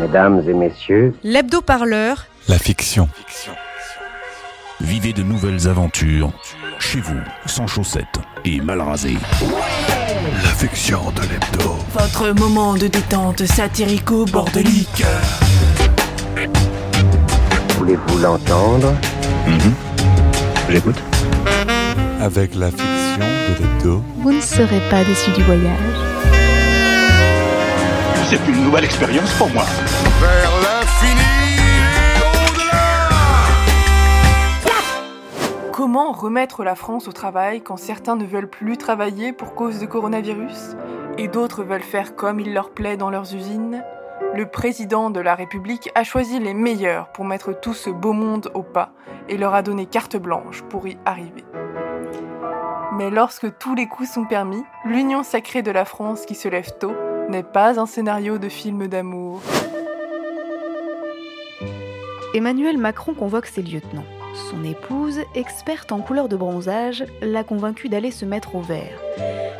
Mesdames et messieurs, L'hebdo-parleur, La fiction. Vivez de nouvelles aventures chez vous, sans chaussettes et mal rasé. La fiction de l'hebdo. Votre moment de détente satirico-bordelique. voulez-vous l'entendre? J'écoute. Avec la fiction de l'hebdo. Vous ne serez pas déçu du voyage. C'est une nouvelle expérience pour moi. Comment remettre la France au travail quand certains ne veulent plus travailler pour cause de coronavirus et d'autres veulent faire comme il leur plaît dans leurs usines? Le président de la République a choisi les meilleurs pour mettre tout ce beau monde au pas et leur a donné carte blanche pour y arriver. Mais lorsque tous les coups sont permis, l'union sacrée de la France qui se lève tôt n'est pas un scénario de film d'amour. Emmanuel Macron convoque ses lieutenants. Son épouse, experte en couleur de bronzage, l'a convaincu d'aller se mettre au vert.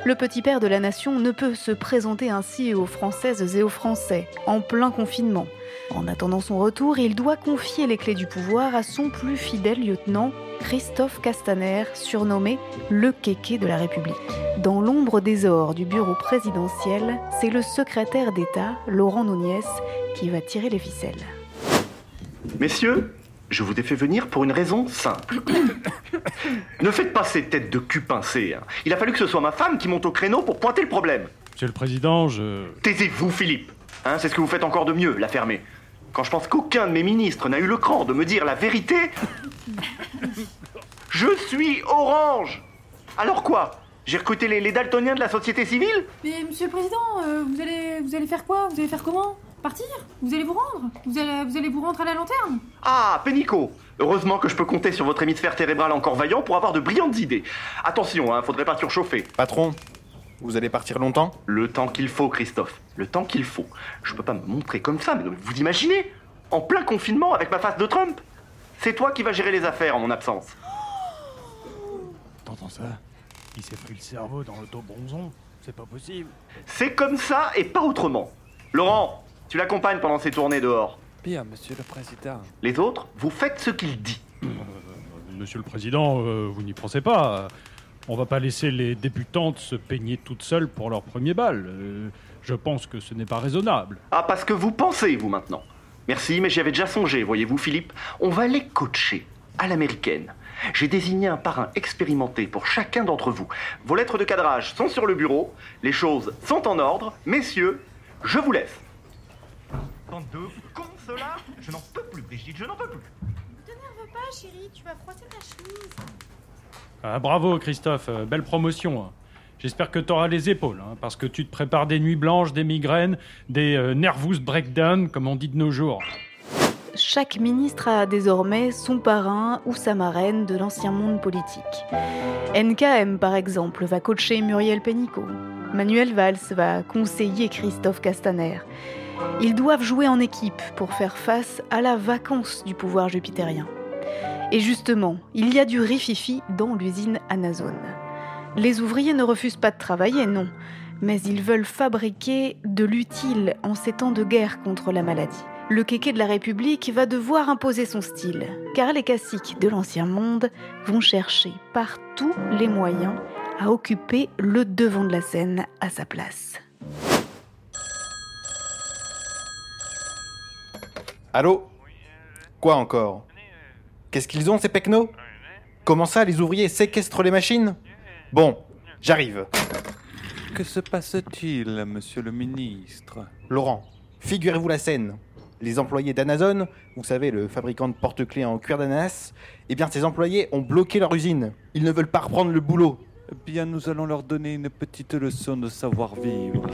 Le petit père de la nation ne peut se présenter ainsi aux Françaises et aux Français, en plein confinement. En attendant son retour, il doit confier les clés du pouvoir à son plus fidèle lieutenant, Christophe Castaner, surnommé le kéké de la République. Dans l'ombre des ors du bureau présidentiel, c'est le secrétaire d'État, Laurent Nunez, qui va tirer les ficelles. Messieurs, je vous ai fait venir pour une raison simple. ne faites pas ces têtes de cul pincées. hein. Il a fallu que ce soit ma femme qui monte au créneau pour pointer le problème. Monsieur le Président, je... Taisez-vous, Philippe. Hein, c'est ce que vous faites encore de mieux, la fermer. Quand je pense qu'aucun de mes ministres n'a eu le cran de me dire la vérité. Je suis orange. Alors quoi J'ai recruté les, les daltoniens de la société civile? Mais monsieur le président, euh, vous allez vous allez faire quoi? Vous allez faire comment? Partir Vous allez vous rendre vous allez, vous allez vous rendre à la lanterne Ah, Pénico Heureusement que je peux compter sur votre hémisphère cérébral encore vaillant pour avoir de brillantes idées. Attention, hein, faudrait pas surchauffer. Patron, vous allez partir longtemps? Le temps qu'il faut, Christophe. Le temps qu'il faut. Je peux pas me montrer comme ça, mais vous imaginez? En plein confinement avec ma face de Trump C'est toi qui vas gérer les affaires en mon absence. T'entends ça? Il s'est pris le cerveau dans l'auto-bronzon. C'est pas possible. C'est comme ça et pas autrement. Laurent, tu l'accompagnes pendant ses tournées dehors. Bien, monsieur le président. Les autres, vous faites ce qu'il dit. Monsieur le Président, euh, vous n'y pensez pas. On va pas laisser les débutantes se peigner toutes seules pour leur premier bal. Euh, je pense que ce n'est pas raisonnable. Ah, parce que vous pensez, vous, maintenant. Merci, mais j'y avais déjà songé, voyez-vous, Philippe. On va les coacher à l'américaine. J'ai désigné un parrain expérimenté pour chacun d'entre vous. Vos lettres de cadrage sont sur le bureau. Les choses sont en ordre. Messieurs, je vous laisse. Bande de cons, ceux-là Je n'en peux plus, Brigitte, je n'en peux plus. T'énerve pas, chérie, tu vas froisser ta chemise. Ah, bravo Christophe, euh, belle promotion. hein. J'espère que tu auras les épaules, hein, parce que tu te prépares des nuits blanches, des migraines, des euh, nervous breakdown, comme on dit de nos jours. Chaque ministre a désormais son parrain ou sa marraine de l'ancien monde politique. NKM, par exemple, va coacher Muriel Pénicaud. Manuel Valls va conseiller Christophe Castaner. Ils doivent jouer en équipe pour faire face à la vacance du pouvoir jupitérien. Et justement, il y a du rififi dans l'usine Amazon. Les ouvriers ne refusent pas de travailler, non, mais ils veulent fabriquer de l'utile en ces temps de guerre contre la maladie. Le kéké de la République va devoir imposer son style, car les caciques de l'ancien monde vont chercher par tous les moyens à occuper le devant de la scène à sa place. Allô Quoi encore Qu'est-ce qu'ils ont ces pecnos Comment ça les ouvriers séquestrent les machines Bon, j'arrive. Que se passe-t-il, monsieur le ministre Laurent, figurez-vous la scène. Les employés d'Amazon, vous savez, le fabricant de porte-clés en cuir d'ananas, eh bien ces employés ont bloqué leur usine. Ils ne veulent pas reprendre le boulot. Eh bien, nous allons leur donner une petite leçon de savoir-vivre.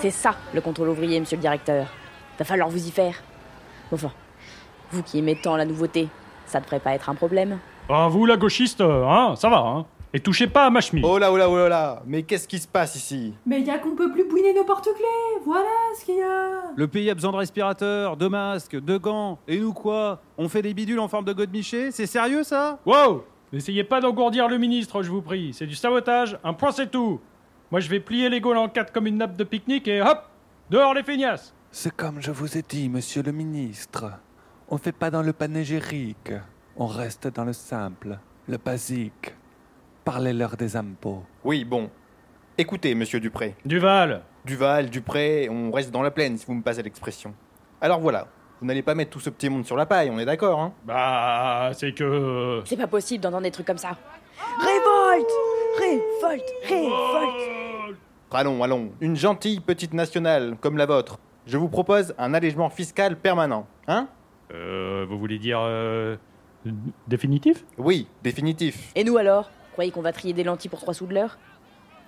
C'est ça, le contrôle ouvrier, monsieur le directeur. Va falloir vous y faire. Enfin, vous qui aimez tant la nouveauté, ça devrait pas être un problème. Ah, vous, la gauchiste, hein, ça va, hein Et touchez pas à ma chemise. Oh là, oh là, oh là là Mais qu'est-ce qui se passe ici? Mais y a qu'on peut plus bouiner nos porte-clés Voilà ce qu'il y a Le pays a besoin de respirateurs, de masques, de gants. Et nous quoi? On fait des bidules en forme de godemiché? C'est sérieux ça? Wow N'essayez pas d'engourdir le ministre, je vous prie. C'est du sabotage, un point c'est tout. Moi je vais plier les Gaules en quatre comme une nappe de pique-nique et hop Dehors les feignasses C'est comme je vous ai dit, monsieur le ministre. On fait pas dans le panégyrique. On reste dans le simple, le basique. Parlez-leur des impôts. Oui, bon. Écoutez, monsieur Dupré. Duval Duval, Dupré, on reste dans la plaine, si vous me passez l'expression. Alors voilà, vous n'allez pas mettre tout ce petit monde sur la paille, on est d'accord, hein? Bah, c'est que... C'est pas possible d'entendre des trucs comme ça. Révolte Révolte Révolte Allons, allons. Une gentille petite nationale comme la vôtre. Je vous propose un allègement fiscal permanent, hein? Euh, vous voulez dire... euh, définitif? Oui, définitif. Et nous alors? Croyez qu'on va trier des lentilles pour trois sous de l'heure?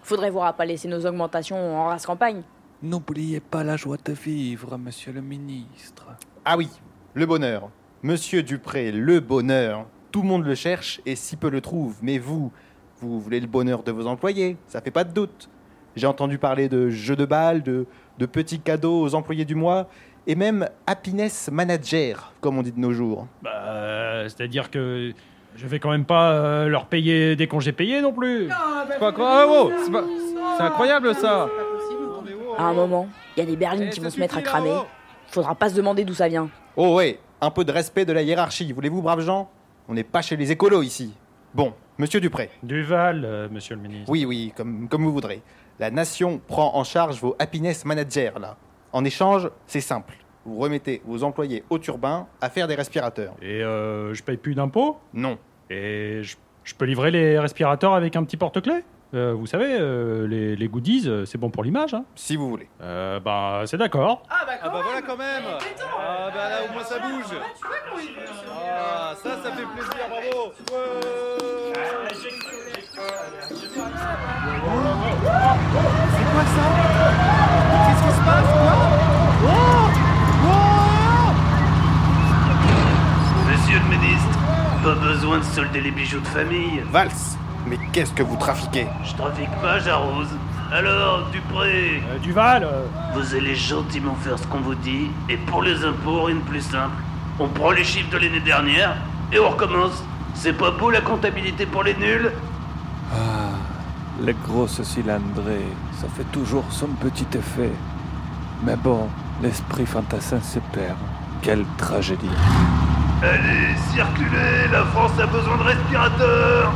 Faudrait voir à pas laisser nos augmentations en race campagne. N'oubliez pas la joie de vivre, monsieur le ministre. Ah oui, le bonheur. Monsieur Dupré, le bonheur. Tout le monde le cherche et si peu le trouve. Mais vous, vous voulez le bonheur de vos employés, ça fait pas de doute. J'ai entendu parler de jeux de balles, de, de petits cadeaux aux employés du mois, et même happiness manager, comme on dit de nos jours. Bah, c'est-à-dire que je vais quand même pas euh, leur payer des congés payés non plus. C'est pas quoi Ah, wow, c'est pas- c'est incroyable ça À un moment, il y a des berlines qui vont se mettre à cramer. Faudra pas se demander d'où ça vient. Oh ouais, un peu de respect de la hiérarchie, voulez-vous, braves gens On n'est pas chez les écolos ici. Bon, monsieur Dupré. Duval, euh, monsieur le ministre. Oui, oui, comme, comme vous voudrez. La nation prend en charge vos happiness managers, là. En échange, c'est simple. Vous remettez vos employés au turbin à faire des respirateurs. Et euh, je paye plus d'impôts? Non. Et je, je peux livrer les respirateurs avec un petit porte-clés? Euh, Vous savez, euh, les, les goodies, euh, c'est bon pour l'image. Hein Si vous voulez. Euh, bah, c'est d'accord. Ah bah voilà quand même Ah bah là au moins ça bouge Ah ça ça fait plaisir, bravo quoi ça Qu'est-ce qui se passe quoi Monsieur le ministre, pas besoin de solder les bijoux de famille. Vals Mais qu'est-ce que vous trafiquez? Je trafique pas, j'arrose. Alors, Dupré Euh, Duval euh, Vous allez gentiment faire ce qu'on vous dit, et pour les impôts, rien de plus simple. On prend les chiffres de l'année dernière, et on recommence. C'est pas beau la comptabilité pour les nuls? Ah, les grosses cylindrées, ça fait toujours son petit effet. Mais bon, l'esprit fantassin se perd. Quelle tragédie. Allez, circulez, la France a besoin de respirateurs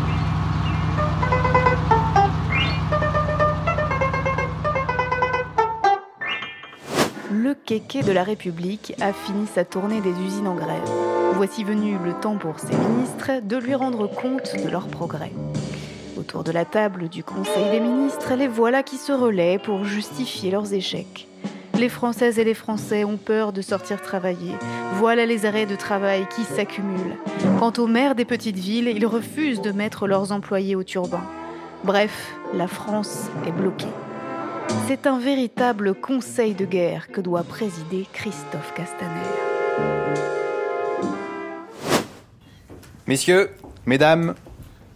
Le kéké de la République a fini sa tournée des usines en grève. Voici venu le temps pour ses ministres de lui rendre compte de leurs progrès. Autour de la table du Conseil des ministres, les voilà qui se relaient pour justifier leurs échecs. Les Françaises et les Français ont peur de sortir travailler. Voilà les arrêts de travail qui s'accumulent. Quant aux maires des petites villes, ils refusent de mettre leurs employés au turban. Bref, la France est bloquée. C'est un véritable conseil de guerre que doit présider Christophe Castaner. Messieurs, mesdames,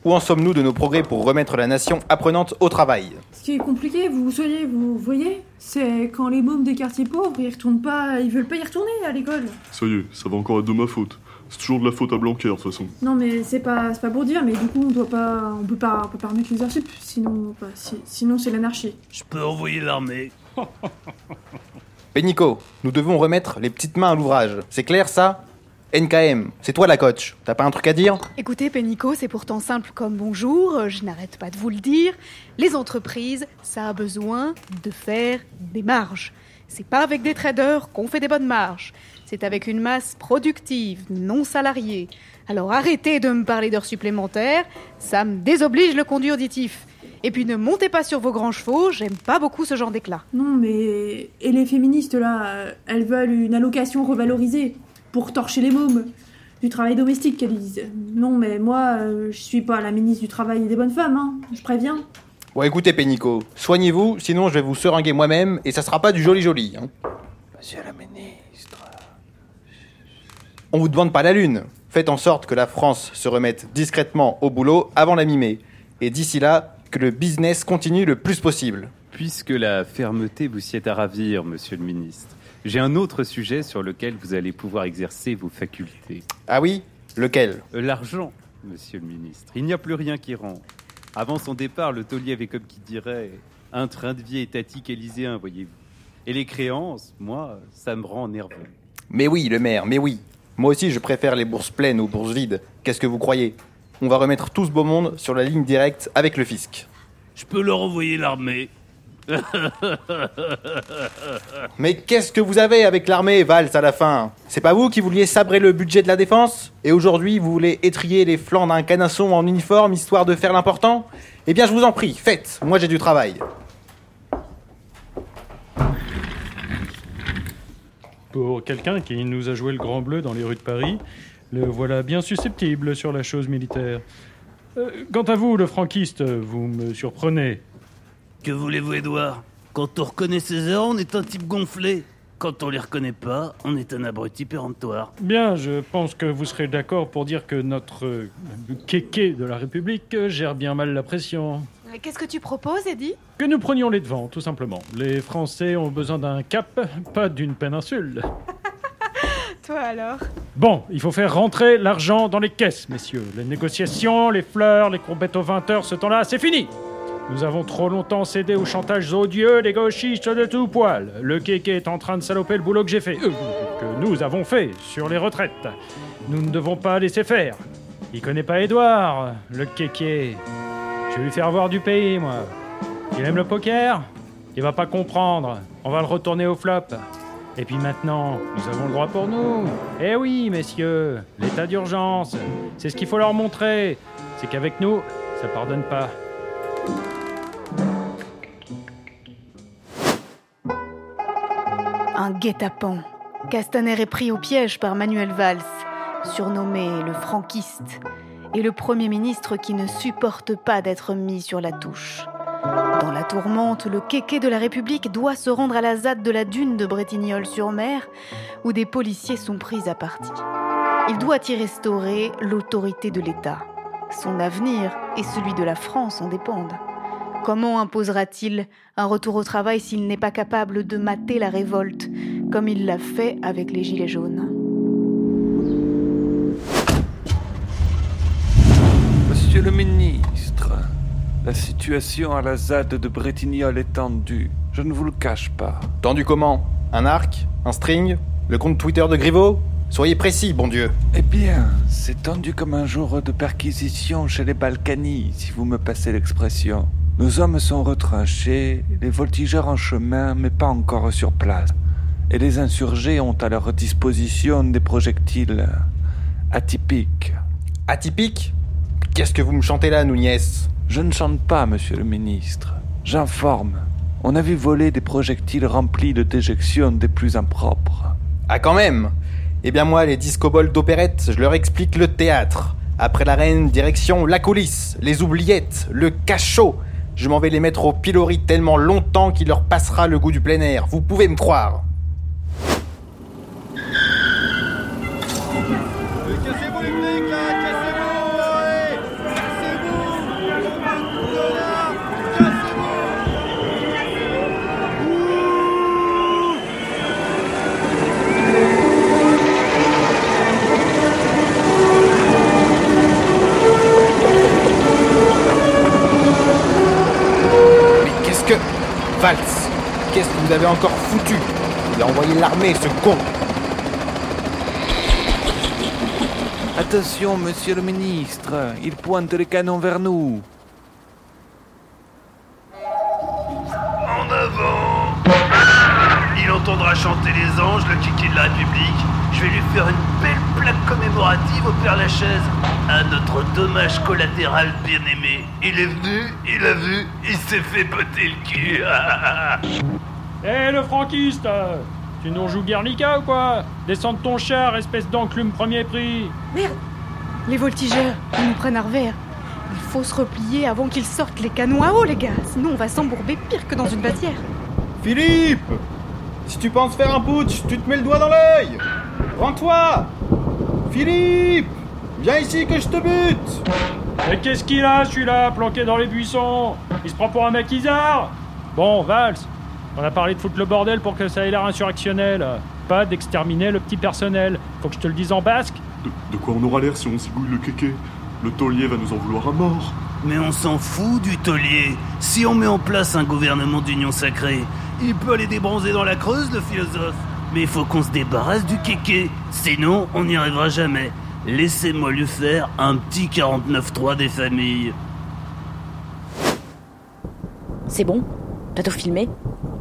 où en sommes-nous de nos progrès pour remettre la nation apprenante au travail? Ce qui est compliqué, vous soyez, vous voyez, c'est quand les mômes des quartiers pauvres, ils retournent pas, ils veulent pas y retourner à l'école. Ça y est, ça va encore être de ma faute. C'est toujours de la faute à Blanquer, de toute façon. Non mais c'est pas, c'est pas pour dire, mais du coup on doit pas, on peut pas, on peut pas remettre les sup, sinon, bah, si- sinon c'est l'anarchie. Je peux envoyer l'armée. Pénico, nous devons remettre les petites mains à l'ouvrage. C'est clair ça? NKM, c'est toi la coach. T'as pas un truc à dire? Écoutez, Pénico, c'est pourtant simple comme bonjour, je n'arrête pas de vous le dire. Les entreprises, ça a besoin de faire des marges. C'est pas avec des traders qu'on fait des bonnes marges. C'est avec une masse productive, non salariée. Alors arrêtez de me parler d'heures supplémentaires, ça me désoblige le conduit auditif. Et puis ne montez pas sur vos grands chevaux, j'aime pas beaucoup ce genre d'éclat. Non mais et les féministes là, elles veulent une allocation revalorisée pour torcher les mômes du travail domestique qu'elles disent. Non mais moi, euh, je suis pas la ministre du travail et des bonnes femmes, hein, je préviens. Bon écoutez Pénico, soignez-vous, sinon je vais vous seringuer moi-même et ça sera pas du joli joli. hein. Monsieur le ministre. On vous demande pas la lune. Faites en sorte que la France se remette discrètement au boulot avant la mi-mai. Et d'ici là, que le business continue le plus possible. Puisque la fermeté vous sied à ravir, monsieur le ministre, j'ai un autre sujet sur lequel vous allez pouvoir exercer vos facultés. Ah oui Lequel? Euh, L'argent, monsieur le ministre. Il n'y a plus rien qui rend. Avant son départ, le taulier avait comme qui dirait un train de vie étatique élyséen, voyez-vous. Et les créances, moi, ça me rend nerveux. Mais oui, le maire, mais oui. Moi aussi, je préfère les bourses pleines aux bourses vides. Qu'est-ce que vous croyez? On va remettre tout ce beau monde sur la ligne directe avec le fisc. Je peux leur envoyer l'armée. Mais qu'est-ce que vous avez avec l'armée, Valls, à la fin C'est pas vous qui vouliez sabrer le budget de la défense Et aujourd'hui, vous voulez étrier les flancs d'un canasson en uniforme histoire de faire l'important Eh bien, je vous en prie, faites Moi, j'ai du travail. Pour quelqu'un qui nous a joué le grand bleu dans les rues de Paris, le voilà bien susceptible sur la chose militaire. Euh, quant à vous, le franquiste, vous me surprenez. Que voulez-vous, Edouard Quand on reconnaît ses heures, on est un type gonflé. Quand on les reconnaît pas, on est un abruti péremptoire. Bien, je pense que vous serez d'accord pour dire que notre euh, kéké de la République euh, gère bien mal la pression. Qu'est-ce que tu proposes, Eddie Que nous prenions les devants, tout simplement. Les Français ont besoin d'un cap, pas d'une péninsule. Toi alors? Bon, il faut faire rentrer l'argent dans les caisses, messieurs. Les négociations, les fleurs, les courbettes aux 20 heures, ce temps-là, c'est fini Nous avons trop longtemps cédé aux chantages odieux des gauchistes de tout poil. Le kéké est en train de saloper le boulot que j'ai fait, que nous avons fait sur les retraites. Nous ne devons pas laisser faire. Il connaît pas Édouard, le kéké. Je vais lui faire voir du pays, moi. Il aime le poker? Il va pas comprendre. On va le retourner au flop. Et puis maintenant, nous avons le droit pour nous. Eh oui, messieurs, l'état d'urgence. C'est ce qu'il faut leur montrer. C'est qu'avec nous, ça pardonne pas. Guet-apens. Castaner est pris au piège par Manuel Valls, surnommé le franquiste, et le Premier ministre qui ne supporte pas d'être mis sur la touche. Dans la tourmente, le kéké de la République doit se rendre à la ZAD de la dune de Bretignolles-sur-Mer, où des policiers sont pris à partie. Il doit y restaurer l'autorité de l'État. Son avenir et celui de la France en dépendent. Comment imposera-t-il un retour au travail s'il n'est pas capable de mater la révolte, comme il l'a fait avec les Gilets jaunes? Monsieur le ministre, la situation à la ZAD de Bretignolles est tendue. Je ne vous le cache pas. Tendu comment? Un arc? Un string? Le compte Twitter de Griveaux? Soyez précis, bon Dieu. Eh bien, c'est tendu comme un jour de perquisition chez les Balkany, si vous me passez l'expression. Nos hommes sont retranchés, les voltigeurs en chemin, mais pas encore sur place. Et les insurgés ont à leur disposition des projectiles atypiques. Atypiques? Qu'est-ce que vous me chantez là, Nunez? Je ne chante pas, monsieur le ministre. J'informe. On a vu voler des projectiles remplis de déjections des plus impropres. Ah, quand même Eh bien, moi, les discobols d'opérette, je leur explique le théâtre. Après la reine, direction la coulisse, les oubliettes, le cachot. Je m'en vais les mettre au pilori tellement longtemps qu'il leur passera le goût du plein air. Vous pouvez me croire. Encore foutu Il a envoyé l'armée, ce con Attention, monsieur le ministre, il pointe les canons vers nous. En avant Il entendra chanter les anges, le kiki de la République. Je vais lui faire une belle plaque commémorative au Père Lachaise. À notre dommage collatéral bien-aimé. Il est venu, il a vu, il s'est fait botter le cul. Eh le franquiste Tu nous rejoues Guernica ou quoi? Descends de ton char, espèce d'enclume premier prix. Merde. Les voltigeurs, ils nous prennent à revers. Il faut se replier avant qu'ils sortent les canons à eau, les gars. Sinon, on va s'embourber pire que dans une vasière. Philippe Si tu penses faire un putsch, tu te mets le doigt dans l'œil. Rends-toi. Philippe Viens ici que je te bute. Mais qu'est-ce qu'il a, celui-là, planqué dans les buissons? Il se prend pour un maquisard Bon, Valls, on a parlé de foutre le bordel pour que ça ait l'air insurrectionnel. Pas d'exterminer le petit personnel. Faut que je te le dise en basque De, de quoi on aura l'air si on zigouille le kéké? Le taulier va nous en vouloir à mort. Mais on s'en fout du taulier. Si on met en place un gouvernement d'union sacrée, il peut aller débronzer dans la Creuse, le philosophe. Mais il faut qu'on se débarrasse du kéké. Sinon, on n'y arrivera jamais. Laissez-moi lui faire un petit 49-3 des familles. C'est bon? T'as tout filmé?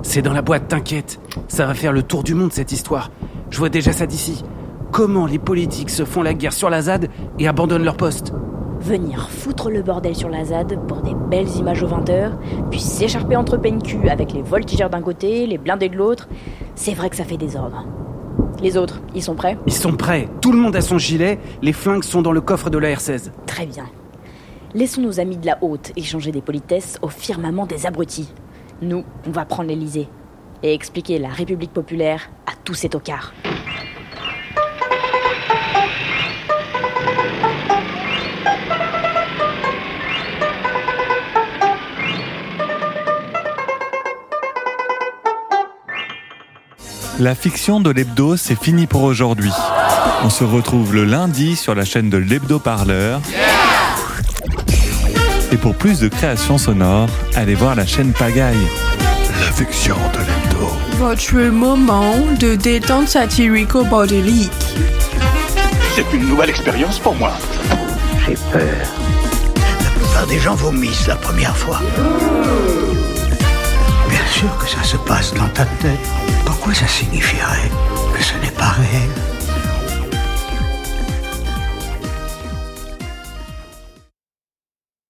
C'est dans la boîte, t'inquiète. Ça va faire le tour du monde cette histoire. Je vois déjà ça d'ici. Comment les politiques se font la guerre sur la ZAD et abandonnent leur poste Venir foutre le bordel sur la ZAD pour des belles images aux 20h, puis s'écharper entre PNQ avec les voltigeurs d'un côté, les blindés de l'autre, c'est vrai que ça fait désordre. Les autres, ils sont prêts? Ils sont prêts. Tout le monde a son gilet. Les flingues sont dans le coffre de la R16. Très bien. Laissons nos amis de la haute échanger des politesses au firmament des abrutis. Nous, on va prendre l'Elysée et expliquer la République populaire à tous ces tocards. La fiction de l'hebdo, c'est fini pour aujourd'hui. On se retrouve le lundi sur la chaîne de l'hebdo parleur. Pour plus de créations sonores, allez voir la chaîne Pagaille. La fiction de l'hebdo. Votre moment de détente satirico-bordélique. C'est une nouvelle expérience pour moi. J'ai peur. La plupart des gens vomissent la première fois. Bien sûr que ça se passe dans ta tête. Pourquoi ça signifierait que ce n'est pas réel?